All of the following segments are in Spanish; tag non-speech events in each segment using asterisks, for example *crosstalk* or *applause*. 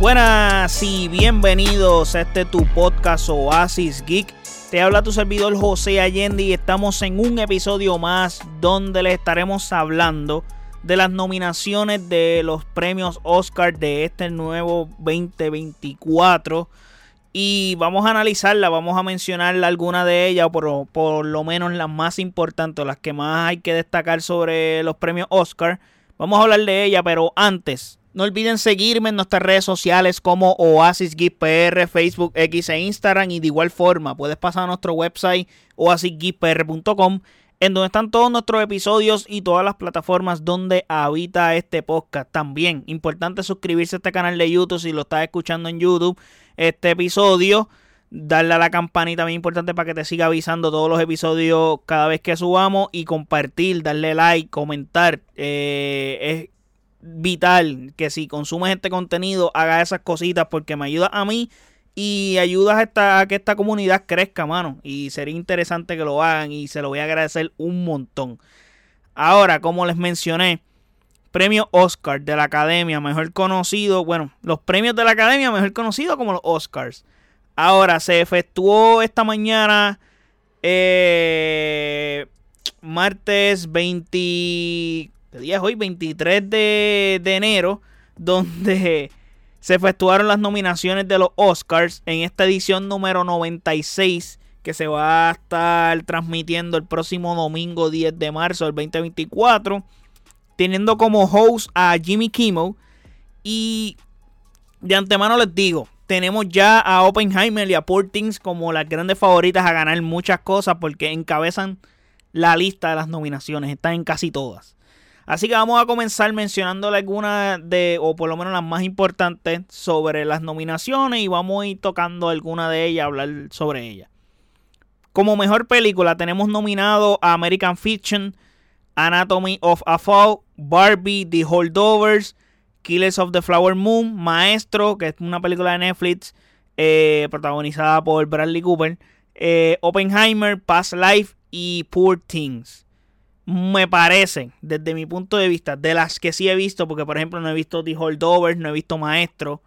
Buenas y bienvenidos a este tu podcast Oasis Geek. Te habla tu servidor José Allende y estamos en un episodio más donde le estaremos hablando de las nominaciones de los premios Oscar de este nuevo 2024. Y vamos a analizarla, vamos a mencionar alguna de ellas, por, por lo menos las más importantes, las que más hay que destacar sobre los premios Oscar. Vamos a hablar de ella, pero antes, no olviden seguirme en nuestras redes sociales como Oasis PR, Facebook, X e Instagram. Y de igual forma, puedes pasar a nuestro website oasisgeekpr.com en donde están todos nuestros episodios y todas las plataformas donde habita este podcast. También, importante suscribirse a este canal de YouTube si lo estás escuchando en YouTube. Este episodio, darle a la campanita, muy importante para que te siga avisando todos los episodios cada vez que subamos y compartir, darle like, comentar. Eh, es vital que si consumes este contenido haga esas cositas porque me ayuda a mí y ayudas a, a que esta comunidad crezca, mano. Y sería interesante que lo hagan y se lo voy a agradecer un montón. Ahora, como les mencioné, premio Oscar de la Academia, mejor conocido, bueno, los premios de la Academia, mejor conocido como los Oscars. Ahora, se efectuó esta mañana, eh, martes 20, ¿qué día es hoy? 23 de, de enero, *laughs* donde se efectuaron las nominaciones de los Oscars en esta edición número 96 que se va a estar transmitiendo el próximo domingo 10 de marzo del 2024, teniendo como host a Jimmy Kimmel y de antemano les digo, tenemos ya a Oppenheimer y a Portings como las grandes favoritas a ganar muchas cosas porque encabezan la lista de las nominaciones, están en casi todas. Así que vamos a comenzar mencionándole algunas de, o por lo menos las más importantes, sobre las nominaciones y vamos a ir tocando alguna de ellas, hablar sobre ellas. Como mejor película tenemos nominado a American Fiction, Anatomy of a Fall, Barbie, The Holdovers, Killers of the Flower Moon, Maestro, que es una película de Netflix eh, protagonizada por Bradley Cooper, eh, Oppenheimer, Past Life y Poor Things me parecen, desde mi punto de vista, de las que sí he visto, porque por ejemplo no he visto The Holdovers, no he visto Maestro.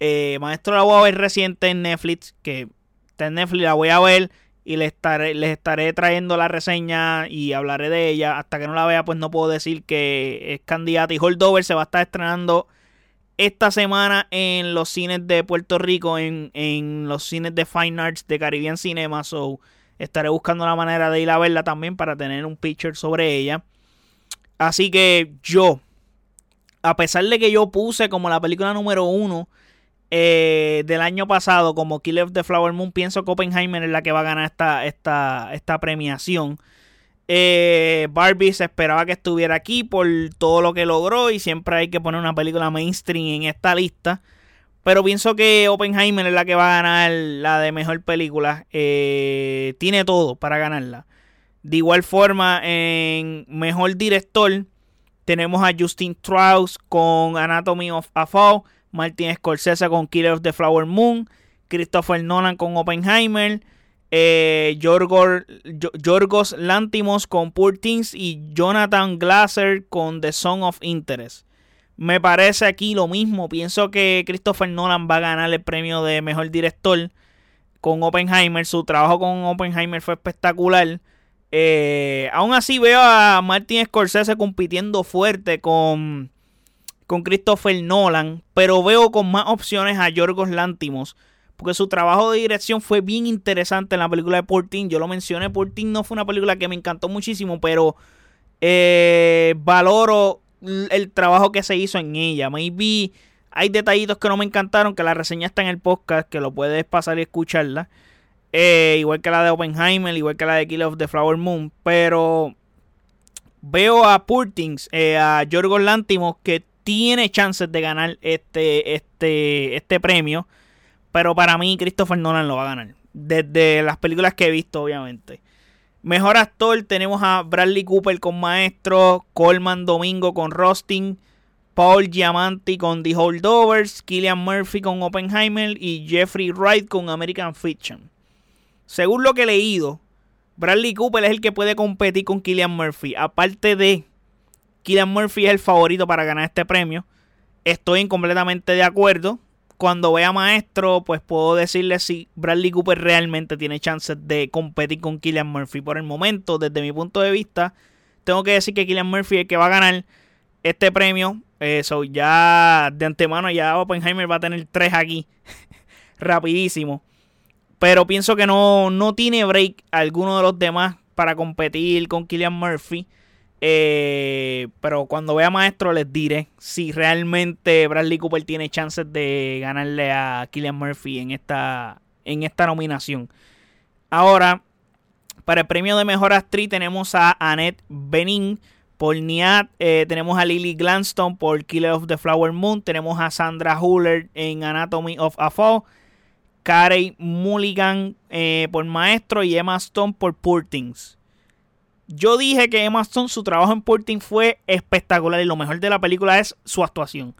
Eh, Maestro la voy a ver reciente en Netflix, que está en Netflix, la voy a ver y les estaré, les estaré trayendo la reseña y hablaré de ella. Hasta que no la vea, pues no puedo decir que es candidata. Y Holdover se va a estar estrenando esta semana en los cines de Puerto Rico, en, en los cines de Fine Arts de Caribbean Cinema. So, Estaré buscando la manera de ir a verla también para tener un picture sobre ella. Así que yo, a pesar de que yo puse como la película número uno eh, del año pasado como Killer of the Flower Moon, pienso que Oppenheimer es la que va a ganar esta, esta, esta premiación. Eh, Barbie se esperaba que estuviera aquí por todo lo que logró y siempre hay que poner una película mainstream en esta lista. Pero pienso que Oppenheimer es la que va a ganar la de mejor película. Eh, tiene todo para ganarla. De igual forma, en mejor director tenemos a Justin Strauss con Anatomy of a Fall, Martin Scorsese con Killer of the Flower Moon, Christopher Nolan con Oppenheimer, eh, Lantimos con Poor Things y Jonathan Glaser con The Song of Interest. Me parece aquí lo mismo. Pienso que Christopher Nolan va a ganar el premio de mejor director con Oppenheimer. Su trabajo con Oppenheimer fue espectacular. Eh, aún así veo a Martin Scorsese compitiendo fuerte con, con Christopher Nolan. Pero veo con más opciones a Yorgos Lantimos. Porque su trabajo de dirección fue bien interesante en la película de Portin. Yo lo mencioné, Portin no fue una película que me encantó muchísimo, pero eh, valoro el trabajo que se hizo en ella. Maybe hay detallitos que no me encantaron, que la reseña está en el podcast, que lo puedes pasar y escucharla. Eh, igual que la de Oppenheimer, igual que la de Kill of the Flower Moon. Pero veo a Purtings, eh, a Yorgos Lantimos, que tiene chances de ganar este, este, este premio. Pero para mí, Christopher Nolan lo va a ganar. Desde las películas que he visto, obviamente. Mejor actor tenemos a Bradley Cooper con Maestro, Coleman Domingo con Rosting, Paul Giamanti con The Holdovers, Killian Murphy con Oppenheimer y Jeffrey Wright con American Fiction. Según lo que he leído, Bradley Cooper es el que puede competir con Killian Murphy. Aparte de Killian Murphy es el favorito para ganar este premio. Estoy completamente de acuerdo cuando vea Maestro, pues puedo decirle si Bradley Cooper realmente tiene chances de competir con Killian Murphy. Por el momento, desde mi punto de vista, tengo que decir que Killian Murphy es el que va a ganar este premio. Eso, ya de antemano, ya Oppenheimer va a tener tres aquí. *laughs* Rapidísimo. Pero pienso que no, no tiene break alguno de los demás para competir con Killian Murphy. Eh, pero cuando vea Maestro les diré si realmente Bradley Cooper tiene chances de ganarle a Killian Murphy en esta, en esta nominación. Ahora, para el premio de Mejor Actriz tenemos a Annette Bening por Niat, eh, tenemos a Lily Gladstone por Killer of the Flower Moon, tenemos a Sandra Huller en Anatomy of a Fall, Carey Mulligan eh, por Maestro y Emma Stone por Poor. Yo dije que Emma Stone, su trabajo en Poor Things fue espectacular y lo mejor de la película es su actuación.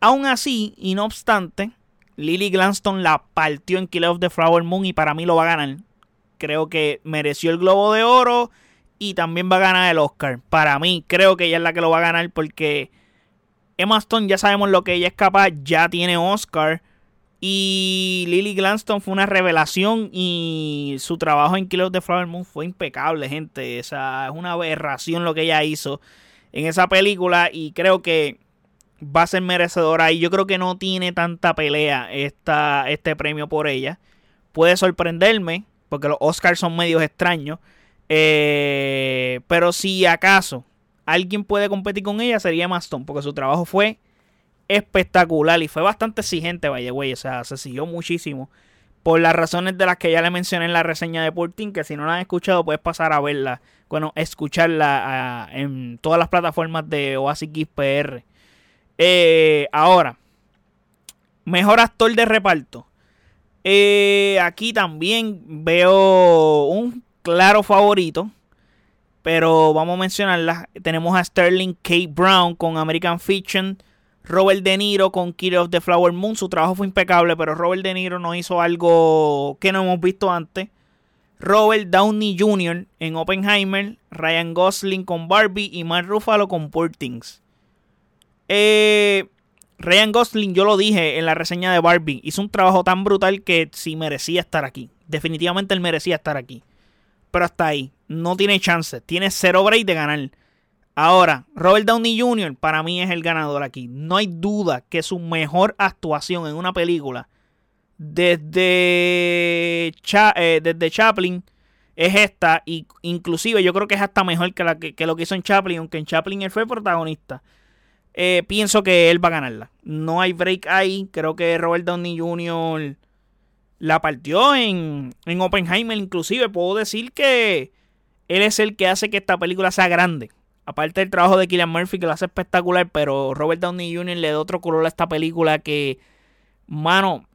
Aún así, y no obstante, Lily Gladstone la partió en Killer of the Flower Moon y para mí lo va a ganar. Creo que mereció el Globo de Oro y también va a ganar el Oscar. Para mí, creo que ella es la que lo va a ganar porque Emma Stone ya sabemos lo que ella es capaz, ya tiene Oscar. Y Lily Gladstone fue una revelación y su trabajo en Killer of the Flower Moon fue impecable, gente. Esa es una aberración lo que ella hizo en esa película y creo que va a ser merecedora y yo creo que no tiene tanta pelea esta, este premio por ella. Puede sorprenderme porque los Oscars son medios extraños. Eh, pero si acaso alguien puede competir con ella sería Maston porque su trabajo fue espectacular y fue bastante exigente, vaya güey, o sea, se siguió muchísimo por las razones de las que ya le mencioné en la reseña de Porting, que si no la han escuchado puedes pasar a verla, bueno, escucharla en todas las plataformas de Oasis PR. Eh, ahora, mejor actor de reparto. Eh, aquí también veo un claro favorito. Pero vamos a mencionarla. Tenemos a Sterling K. Brown con American Fiction. Robert De Niro con Killer of the Flower Moon. Su trabajo fue impecable, pero Robert De Niro no hizo algo que no hemos visto antes. Robert Downey Jr. en Oppenheimer. Ryan Gosling con Barbie. Y Mark Ruffalo con Poor Things. Eh, Ryan Gosling, yo lo dije en la reseña de Barbie. Hizo un trabajo tan brutal que sí merecía estar aquí. Definitivamente él merecía estar aquí. Pero hasta ahí. No tiene chance. Tiene cero break de ganar. Ahora, Robert Downey Jr. para mí es el ganador aquí. No hay duda que su mejor actuación en una película desde, eh, desde Chaplin es esta. Y inclusive yo creo que es hasta mejor que, que, lo que hizo en Chaplin, aunque en Chaplin él fue protagonista. Eh, pienso que él va a ganarla. No hay break ahí. Creo que Robert Downey Jr. la partió en, en Oppenheimer. Inclusive puedo decir que él es el que hace que esta película sea grande. Aparte del trabajo de Killian Murphy que lo hace espectacular, pero Robert Downey Jr. le da otro color a esta película que, mano,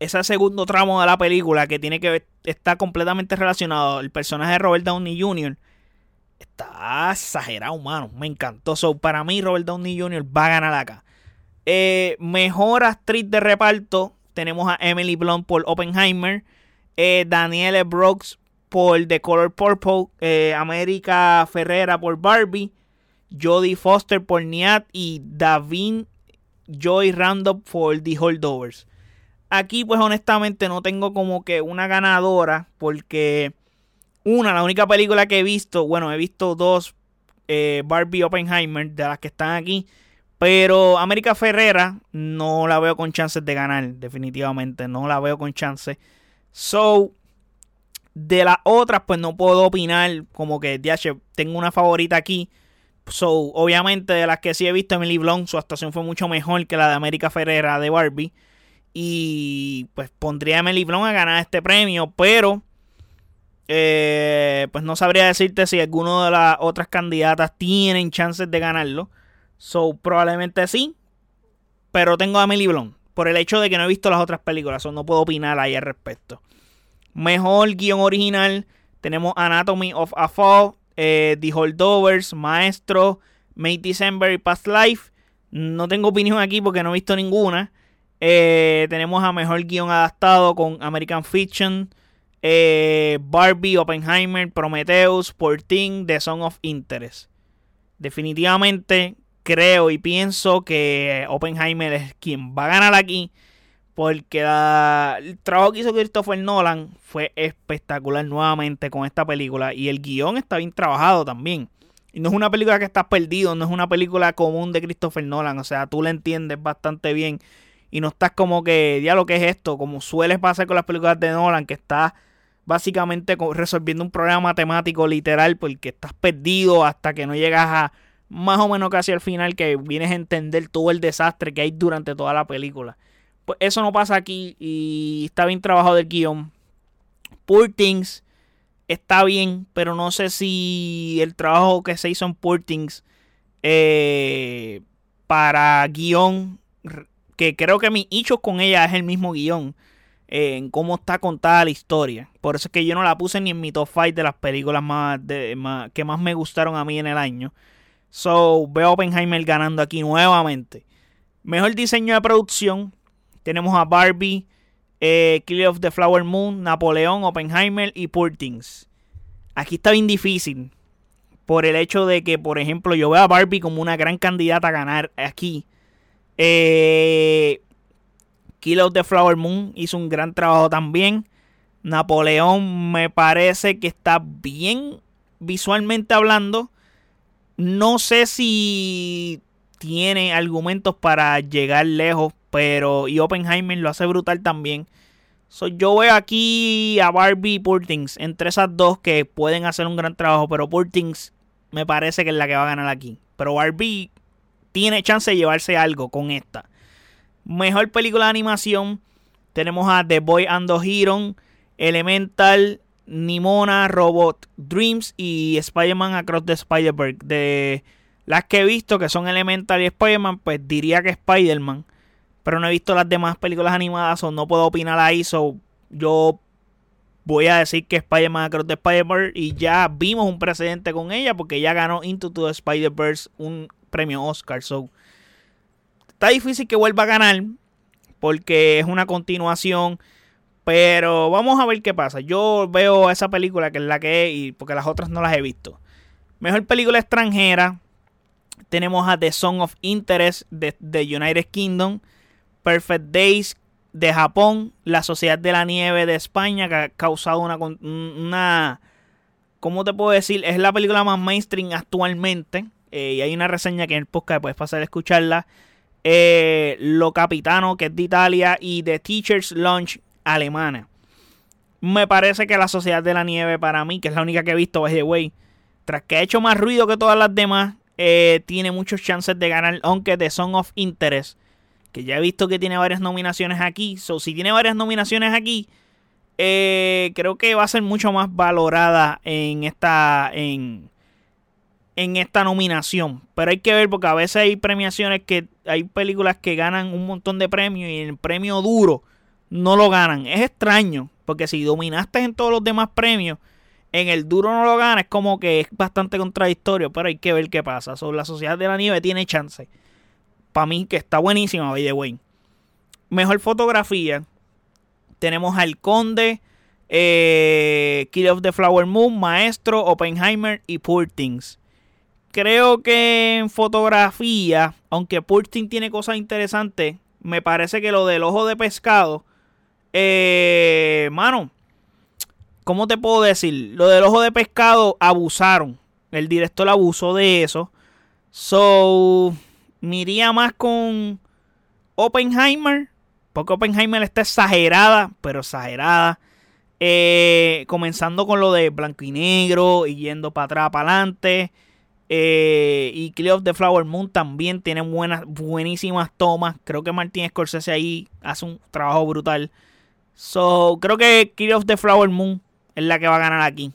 ese segundo tramo de la película que tiene que ver, está completamente relacionado. El personaje de Robert Downey Jr. está exagerado, mano. Me encantó. So, para mí, Robert Downey Jr. va a ganar acá. Eh, mejor actriz de reparto. Tenemos a Emily Blunt por Oppenheimer. Eh, Danielle Brooks por The Color Purple, eh, América Ferrera por Barbie, Jodie Foster por Niat y Davin Joy Randolph por The Holdovers. Aquí pues honestamente no tengo como que una ganadora porque una, la única película que he visto, bueno, he visto dos eh, Barbie Oppenheimer de las que están aquí, pero América Ferrera no la veo con chances de ganar, definitivamente, no la veo con chances. So, de las otras, pues no puedo opinar como que, DH, tengo una favorita aquí. So, obviamente, de las que sí he visto, Emily Blunt, su actuación fue mucho mejor que la de América Ferrera de Barbie. Y pues pondría a Emily Blunt a ganar este premio, pero eh, pues no sabría decirte si alguno de las otras candidatas tienen chances de ganarlo. So, probablemente sí, pero tengo a Emily Blunt por el hecho de que no he visto las otras películas, o no puedo opinar ahí al respecto. Mejor guion original. Tenemos Anatomy of a Fall, eh, The Holdovers, Maestro, May December y Past Life. No tengo opinión aquí porque no he visto ninguna. Eh, tenemos a Mejor Guión Adaptado con American Fiction, eh, Barbie, Oppenheimer, Prometheus, Porting, The Song of Interest. Definitivamente creo y pienso que Oppenheimer es quien va a ganar aquí. Porque el trabajo que hizo Christopher Nolan fue espectacular nuevamente con esta película. Y el guion está bien trabajado también. Y no es una película que estás perdido, no es una película común de Christopher Nolan. O sea, tú la entiendes bastante bien. Y no estás como que, ya lo que es esto, como suele pasar con las películas de Nolan, que estás básicamente resolviendo un problema matemático literal porque estás perdido hasta que no llegas a más o menos casi al final que vienes a entender todo el desastre que hay durante toda la película. Pues eso no pasa aquí y está bien trabajado del guion. Poor está bien, pero no sé si el trabajo que se hizo en Poor eh, para guion, que creo que mi hecho con ella es el mismo guion, eh, en cómo está contada la historia. Por eso es que yo no la puse ni en mi top 5 de las películas más, que más me gustaron a mí en el año. So, veo a Oppenheimer ganando aquí nuevamente. Mejor diseño de producción. Tenemos a Barbie, eh, Kill of the Flower Moon, Napoleón, Oppenheimer y Poor Things. Aquí está bien difícil. Por el hecho de que, por ejemplo, yo veo a Barbie como una gran candidata a ganar aquí. Eh, Kill of the Flower Moon hizo un gran trabajo también. Napoleón me parece que está bien visualmente hablando. No sé si tiene argumentos para llegar lejos, pero y Oppenheimer lo hace brutal también. yo veo aquí a Barbie y Purtings entre esas dos que pueden hacer un gran trabajo, pero Purtings me parece que es la que va a ganar aquí. Pero Barbie tiene chance de llevarse algo con esta. Mejor película de animación. Tenemos a The Boy and the Hero, Elemental, Nimona, Robot Dreams y Spider-Man Across the Spider-Verse. De las que he visto, que son Elemental y Spider-Man, pues diría que Spider-Man. Pero no he visto las demás películas animadas o no puedo opinar ahí. So yo voy a decir que Spider-Man Across the Spider-Verse y ya vimos un precedente con ella porque ya ganó Into the Spider-Verse un premio Oscar. So está difícil que vuelva a ganar porque es una continuación pero vamos a ver qué pasa. Yo veo esa película que es la que es y porque las otras no las he visto. Mejor película extranjera. Tenemos a The Song of Interest de, United Kingdom. Perfect Days de Japón. La Sociedad de la Nieve de España. Que ha causado una, una ¿Cómo te puedo decir? Es la película más mainstream actualmente. Eh, y hay una reseña que en el podcast puedes pasar a escucharla. Eh, Lo Capitano, que es de Italia. Y The Teacher's Lunch alemana. Me parece que la Sociedad de la Nieve, para mí, que es la única que he visto, by the way, tras que ha hecho más ruido que todas las demás, eh, tiene muchos chances de ganar, aunque The Song of Interest, que ya he visto que tiene varias nominaciones aquí. So, si tiene varias nominaciones aquí, eh, creo que va a ser mucho más valorada en esta. En, en esta nominación. Pero hay que ver porque a veces hay premiaciones que hay películas que ganan un montón de premios y el premio duro no lo ganan. Es extraño, porque si dominaste en todos los demás premios, en el duro no lo ganas, como que es bastante contradictorio, pero hay que ver qué pasa. Sobre la Sociedad de la Nieve tiene chance. Para mí, que está buenísima, by the. Mejor fotografía. Tenemos al Conde, eh, Kill of the Flower Moon, Maestro, Oppenheimer y Poor Things. Creo que en fotografía, aunque Poor tiene cosas interesantes, me parece que lo del ojo de pescado eh, mano, ¿cómo te puedo decir? Lo del ojo de pescado abusaron. El director abusó de eso. So, miría más con Oppenheimer. Porque Oppenheimer está exagerada, pero exagerada. Eh, comenzando con lo de blanco y negro y yendo para atrás, para adelante. Eh, y Kill of the Flower Moon también tiene buenas, buenísimas tomas. Creo que Martín Scorsese ahí hace un trabajo brutal. So, creo que Kill of the Flower Moon es la que va a ganar aquí.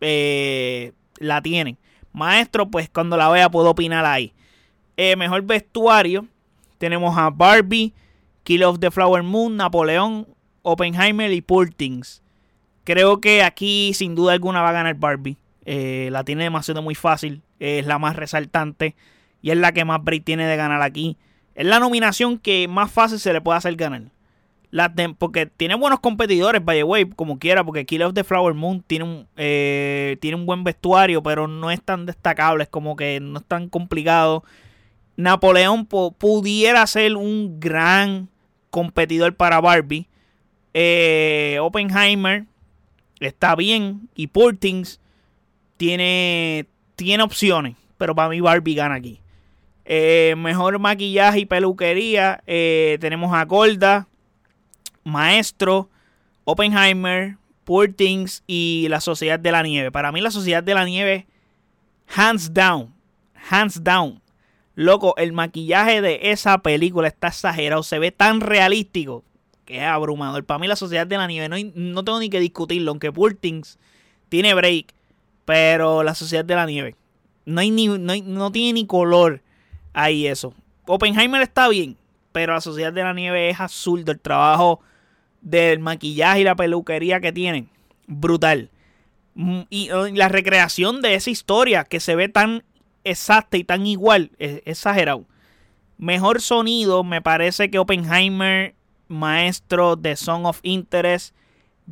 Eh, la tienen. Maestro, pues cuando la vea puedo opinar ahí. Eh, mejor vestuario. Tenemos a Barbie, Kill of the Flower Moon, Napoleón, Oppenheimer y Poor Things. Creo que aquí sin duda alguna va a ganar Barbie. Eh, la tiene demasiado muy fácil. Es la más resaltante. Y es la que más break tiene de ganar aquí. Es la nominación que más fácil se le puede hacer ganar porque tiene buenos competidores, by the way, como quiera, porque Kill of the Flower Moon tiene un, eh, tiene un buen vestuario, pero no es tan destacable, es como que no es tan complicado. Napoleón pudiera ser un gran competidor para Barbie. Eh, Oppenheimer está bien y Portings tiene, tiene opciones, pero para mí Barbie gana aquí. Eh, mejor maquillaje y peluquería. Eh, tenemos a Golda, Maestro, Oppenheimer, Poor Things y La Sociedad de la Nieve. Para mí La Sociedad de la Nieve, hands down, hands down. Loco, el maquillaje de esa película está exagerado, se ve tan realístico que es abrumador. Para mí La Sociedad de la Nieve, no, no tengo ni que discutirlo, aunque Poor Things tiene break, pero La Sociedad de la Nieve no, hay ni, no, no tiene ni color ahí eso. Oppenheimer está bien, pero La Sociedad de la Nieve es azul del trabajo del maquillaje y la peluquería que tienen. Brutal. Mm, y la recreación de esa historia que se ve tan exacta y tan igual, es exagerado. Mejor sonido, me parece que Oppenheimer, Maestro de Song of Interest,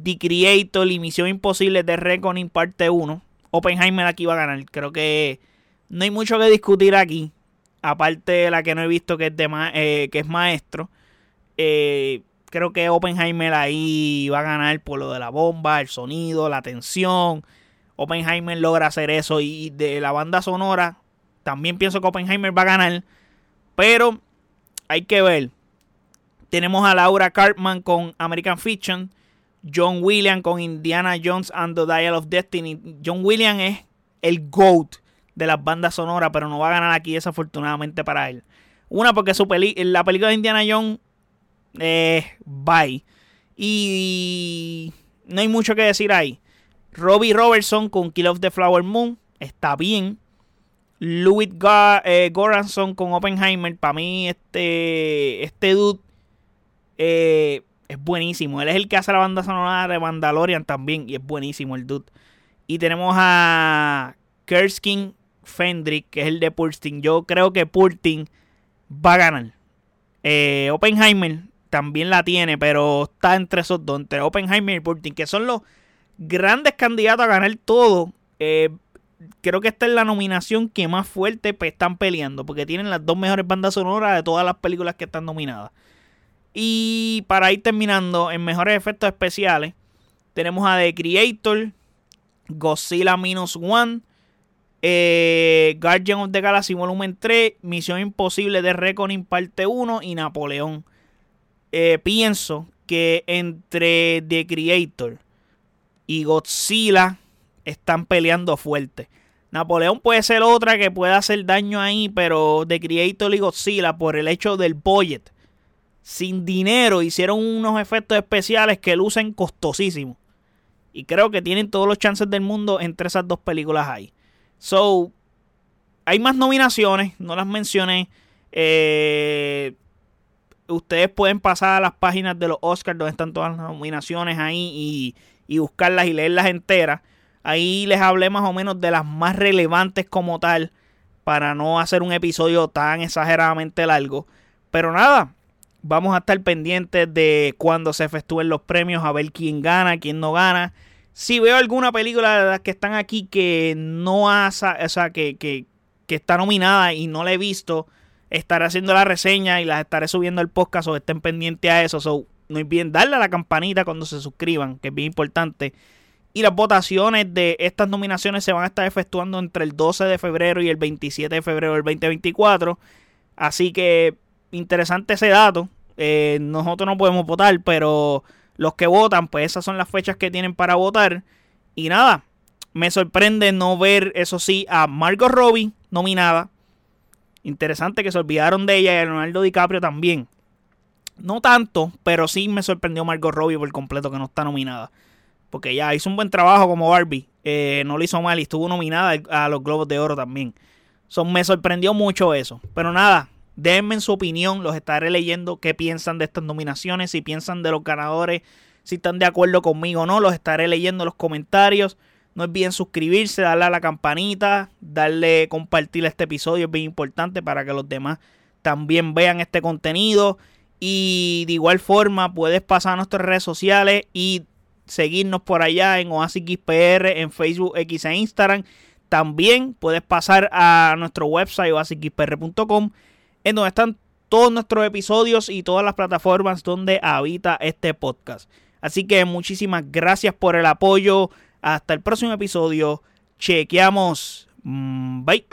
The Creator y Misión Imposible de Reckoning parte 1. Oppenheimer aquí va a ganar. Creo que no hay mucho que discutir aquí. Aparte de la que no he visto que es, de eh, que es Maestro. Eh, creo que Oppenheimer ahí va a ganar por lo de la bomba, el sonido, la tensión. Oppenheimer logra hacer eso y de la banda sonora también pienso que Oppenheimer va a ganar. Pero hay que ver. Tenemos a Laura Cartman con American Fiction. John Williams con Indiana Jones and the Dial of Destiny. John Williams es el GOAT de las bandas sonoras, pero no va a ganar aquí desafortunadamente para él. Una porque su peli la película de Indiana Jones eh, bye. Y no hay mucho que decir ahí. Robbie Robertson con Kill of the Flower Moon está bien. Louis eh, Goranson con Oppenheimer. Para mí, este, este dude eh, es buenísimo. Él es el que hace la banda sonora de Mandalorian también. Y es buenísimo el dude. Y tenemos a Kerskin Fendrick, que es el de Pursting. Yo creo que Pursting va a ganar. Eh, Oppenheimer también la tiene, pero está entre esos dos, entre Oppenheimer y Putin, que son los grandes candidatos a ganar todo. Eh, creo que esta es la nominación que más fuerte pues, están peleando, porque tienen las dos mejores bandas sonoras de todas las películas que están nominadas. Y para ir terminando, en mejores efectos especiales, tenemos a The Creator, Godzilla Minus One, eh, Guardian of the Galaxy Volumen 3, Misión Imposible de Reckoning Parte 1 y Napoleón. Eh, pienso que entre The Creator y Godzilla están peleando fuerte. Napoleón puede ser otra que pueda hacer daño ahí, pero The Creator y Godzilla, por el hecho del budget, sin dinero, hicieron unos efectos especiales que lucen costosísimos. Y creo que tienen todos los chances del mundo entre esas dos películas ahí. So, hay más nominaciones, no las mencioné. Eh, ustedes pueden pasar a las páginas de los Oscars donde están todas las nominaciones ahí y, buscarlas y leerlas enteras. Ahí les hablé más o menos de las más relevantes como tal para no hacer un episodio tan exageradamente largo. Pero nada, vamos a estar pendientes de cuando se efectúen los premios, a ver quién gana, quién no gana. Si veo alguna película de las que están aquí que no hace, o sea, que, que, que está nominada y no la he visto, estaré haciendo la reseña y las estaré subiendo el podcast o estén pendientes a eso. So, no olviden darle a la campanita cuando se suscriban, que es bien importante. Y las votaciones de estas nominaciones se van a estar efectuando entre el 12 de febrero y el 27 de febrero del 2024. Así que interesante ese dato. Eh, nosotros no podemos votar, pero los que votan, pues esas son las fechas que tienen para votar. Y nada, me sorprende no ver, eso sí, a Margot Robbie nominada. Interesante que se olvidaron de ella y a Leonardo DiCaprio también. No tanto, pero sí me sorprendió Margot Robbie por completo que no está nominada. Porque ya hizo un buen trabajo como Barbie. Eh, no lo hizo mal y estuvo nominada a los Globos de Oro también. me sorprendió mucho eso. Pero nada, denme su opinión. Los estaré leyendo. ¿Qué piensan de estas nominaciones? Si piensan de los ganadores. Si están de acuerdo conmigo o no. Los estaré leyendo en los comentarios. No olviden suscribirse, darle a la campanita, darle compartir este episodio, es bien importante para que los demás también vean este contenido. Y de igual forma puedes pasar a nuestras redes sociales y seguirnos por allá en OasisXPR, en Facebook, X e Instagram. También puedes pasar a nuestro website oasisxpr.com en donde están todos nuestros episodios y todas las plataformas donde habita este podcast. Así que muchísimas gracias por el apoyo. Hasta el próximo episodio. Chequeamos. Mm, bye.